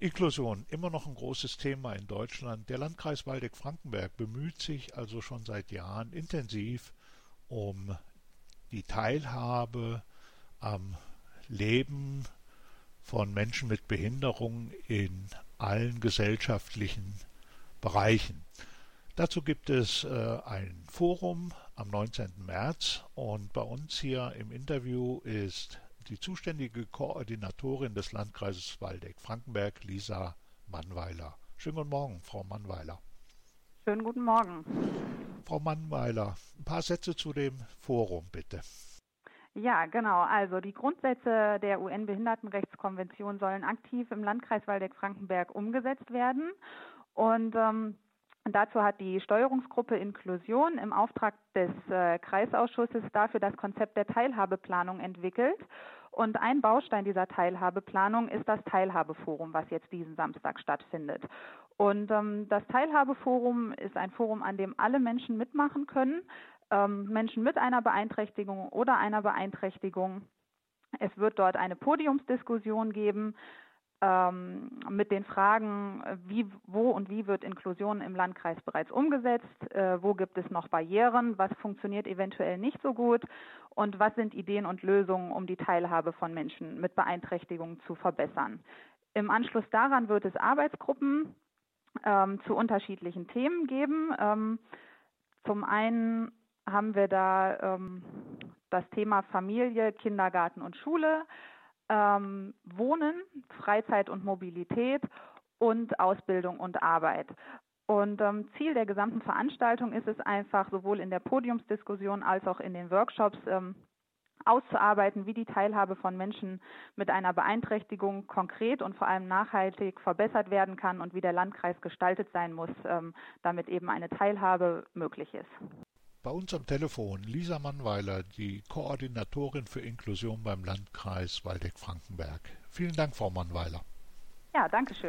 Inklusion, immer noch ein großes Thema in Deutschland. Der Landkreis Waldeck-Frankenberg bemüht sich also schon seit Jahren intensiv um die Teilhabe am Leben von Menschen mit Behinderung in allen gesellschaftlichen Bereichen. Dazu gibt es äh, ein Forum am 19. März und bei uns hier im Interview ist die zuständige Koordinatorin des Landkreises Waldeck-Frankenberg, Lisa Mannweiler. Schönen guten Morgen, Frau Mannweiler. Schönen guten Morgen. Frau Mannweiler, ein paar Sätze zu dem Forum, bitte. Ja, genau. Also die Grundsätze der UN-Behindertenrechtskonvention sollen aktiv im Landkreis Waldeck-Frankenberg umgesetzt werden. Und ähm, dazu hat die Steuerungsgruppe Inklusion im Auftrag des äh, Kreisausschusses dafür das Konzept der Teilhabeplanung entwickelt. Und ein Baustein dieser Teilhabeplanung ist das Teilhabeforum, was jetzt diesen Samstag stattfindet. Und ähm, das Teilhabeforum ist ein Forum, an dem alle Menschen mitmachen können, ähm, Menschen mit einer Beeinträchtigung oder einer Beeinträchtigung. Es wird dort eine Podiumsdiskussion geben ähm, mit den Fragen, wie, wo und wie wird Inklusion im Landkreis bereits umgesetzt, äh, wo gibt es noch Barrieren, was funktioniert eventuell nicht so gut und was sind Ideen und Lösungen, um die Teilhabe von Menschen mit Beeinträchtigungen zu verbessern. Im Anschluss daran wird es Arbeitsgruppen ähm, zu unterschiedlichen Themen geben. Ähm, zum einen haben wir da ähm, das Thema Familie, Kindergarten und Schule ähm, Wohnen, Freizeit und Mobilität und Ausbildung und Arbeit. Und ähm, Ziel der gesamten Veranstaltung ist es einfach, sowohl in der Podiumsdiskussion als auch in den Workshops ähm, auszuarbeiten, wie die Teilhabe von Menschen mit einer Beeinträchtigung konkret und vor allem nachhaltig verbessert werden kann und wie der Landkreis gestaltet sein muss, ähm, damit eben eine Teilhabe möglich ist. Bei uns am Telefon Lisa Mannweiler, die Koordinatorin für Inklusion beim Landkreis Waldeck-Frankenberg. Vielen Dank, Frau Mannweiler. Ja, danke schön.